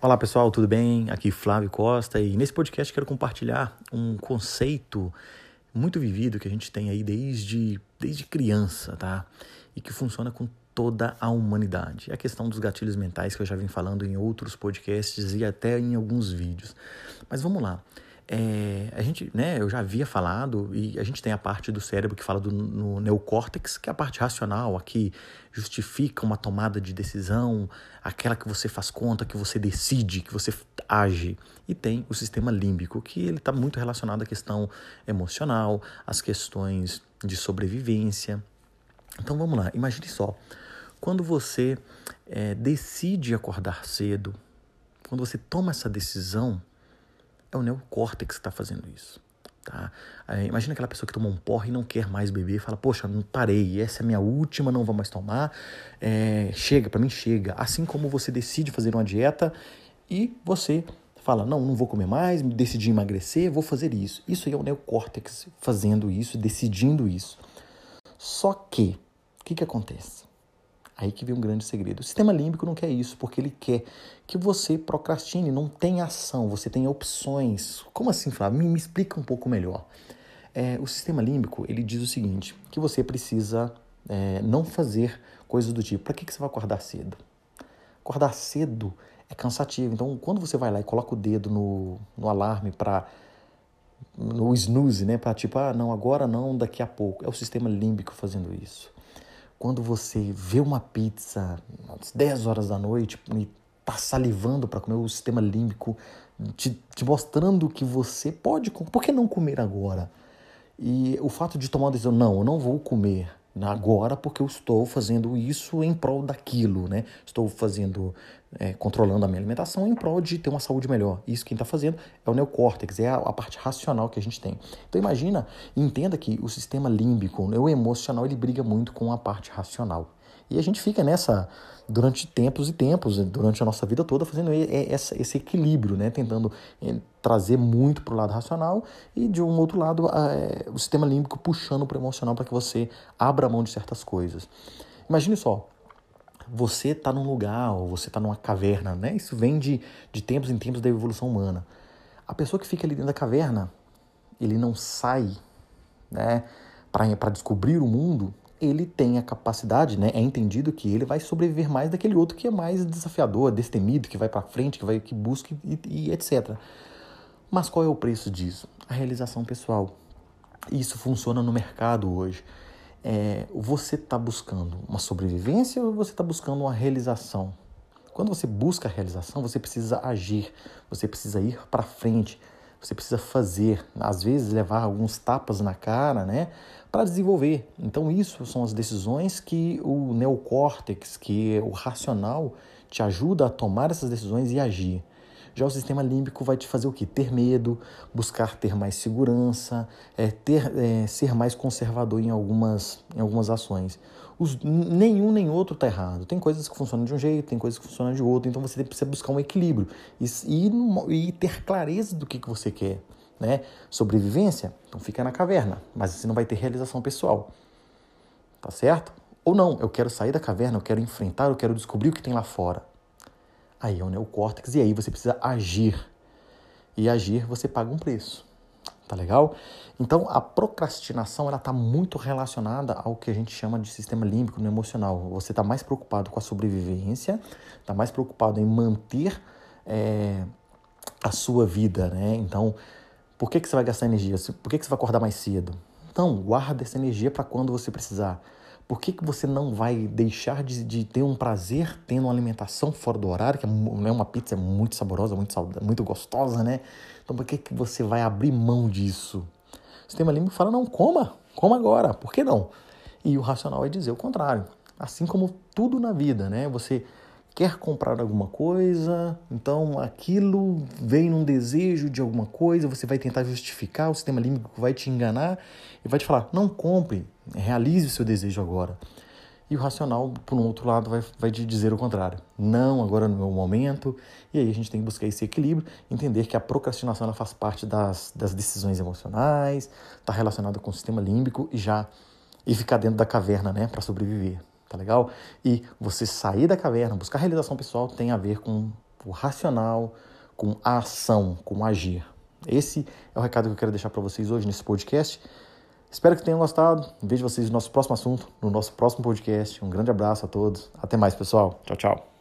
Olá pessoal, tudo bem? Aqui Flávio Costa e nesse podcast quero compartilhar um conceito muito vivido que a gente tem aí desde, desde criança, tá? E que funciona com toda a humanidade. É a questão dos gatilhos mentais que eu já vim falando em outros podcasts e até em alguns vídeos. Mas vamos lá. É, a gente, né, eu já havia falado, e a gente tem a parte do cérebro que fala do no neocórtex, que é a parte racional, a que justifica uma tomada de decisão, aquela que você faz conta, que você decide, que você age. E tem o sistema límbico, que ele está muito relacionado à questão emocional, às questões de sobrevivência. Então vamos lá, imagine só, quando você é, decide acordar cedo, quando você toma essa decisão, é o neocórtex que está fazendo isso. Tá? Imagina aquela pessoa que toma um porre e não quer mais beber, fala, poxa, não parei, essa é a minha última, não vou mais tomar, é, chega, para mim chega. Assim como você decide fazer uma dieta e você fala, não, não vou comer mais, decidi emagrecer, vou fazer isso. Isso aí é o neocórtex fazendo isso, decidindo isso. Só que, o que, que acontece? Aí que vem um grande segredo. O sistema límbico não quer isso, porque ele quer que você procrastine, não tem ação, você tem opções. Como assim, Flávio? Me, me explica um pouco melhor. É, o sistema límbico, ele diz o seguinte, que você precisa é, não fazer coisas do tipo, para que, que você vai acordar cedo? Acordar cedo é cansativo. Então, quando você vai lá e coloca o dedo no, no alarme para no snooze, né, para tipo, ah, não, agora não, daqui a pouco. É o sistema límbico fazendo isso quando você vê uma pizza às 10 horas da noite e tá salivando para comer o sistema límbico, te, te, mostrando que você pode, por que não comer agora? E o fato de tomar uma decisão, não, eu não vou comer agora porque eu estou fazendo isso em prol daquilo, né? Estou fazendo, é, controlando a minha alimentação em prol de ter uma saúde melhor. Isso quem está fazendo é o neocórtex, é a, a, parte racional que a gente tem. Então imagina, entenda que o sistema límbico, o emocional, ele briga muito com a parte racional. E a gente fica nessa durante tempos e tempos, durante a nossa vida toda, fazendo esse equilíbrio, né? tentando eh, trazer muito para o lado racional e, de um outro lado, é, o sistema límbico puxando para o emocional para que você abra mão de certas coisas. Imagine só, você está num lugar ou você está numa caverna, né? Isso vem de, de tempos em tempos da evolução humana. A pessoa que fica ali dentro da caverna, ele não sai, né? Para descobrir o mundo, ele tem a capacidade, né? É entendido que ele vai sobreviver mais daquele outro que é mais desafiador, destemido, que vai para frente, que vai que busca e, e, etc. Mas qual é o preço disso? A realização pessoal. Isso funciona no mercado hoje. É, você está buscando uma sobrevivência ou você está buscando uma realização? Quando você busca a realização, você precisa agir, você precisa ir para frente, você precisa fazer, às vezes levar alguns tapas na cara, né, para desenvolver. Então isso são as decisões que o neocórtex, que é o racional, te ajuda a tomar essas decisões e agir. Já o sistema límbico vai te fazer o quê? Ter medo, buscar ter mais segurança, é, ter, é, ser mais conservador em algumas, em algumas ações. Os, nenhum nem outro está errado. Tem coisas que funcionam de um jeito, tem coisas que funcionam de outro, então você precisa buscar um equilíbrio e, e, e ter clareza do que, que você quer. Né? Sobrevivência, então fica na caverna, mas você não vai ter realização pessoal. Tá certo? Ou não, eu quero sair da caverna, eu quero enfrentar, eu quero descobrir o que tem lá fora. Aí é o neocórtex e aí você precisa agir. E agir você paga um preço. Tá legal? Então, a procrastinação ela está muito relacionada ao que a gente chama de sistema límbico no emocional. Você está mais preocupado com a sobrevivência, está mais preocupado em manter é, a sua vida, né? Então, por que, que você vai gastar energia? Por que, que você vai acordar mais cedo? Então, guarda essa energia para quando você precisar. Por que, que você não vai deixar de, de ter um prazer tendo uma alimentação fora do horário, que é né, uma pizza é muito saborosa, muito, saudável, muito gostosa, né? Então por que, que você vai abrir mão disso? O sistema límbico fala, não, coma, coma agora, por que não? E o racional vai dizer o contrário. Assim como tudo na vida, né? Você quer comprar alguma coisa, então aquilo vem num desejo de alguma coisa, você vai tentar justificar, o sistema límbico vai te enganar e vai te falar: não compre, realize o seu desejo agora. E o racional, por um outro lado, vai, vai te dizer o contrário. Não, agora não é o momento. E aí a gente tem que buscar esse equilíbrio, entender que a procrastinação ela faz parte das, das decisões emocionais, está relacionada com o sistema límbico e já e ficar dentro da caverna, né, para sobreviver, tá legal? E você sair da caverna, buscar realização pessoal tem a ver com o racional, com a ação, com agir. Esse é o recado que eu quero deixar para vocês hoje nesse podcast. Espero que tenham gostado. Vejo vocês no nosso próximo assunto, no nosso próximo podcast. Um grande abraço a todos. Até mais, pessoal. Tchau, tchau.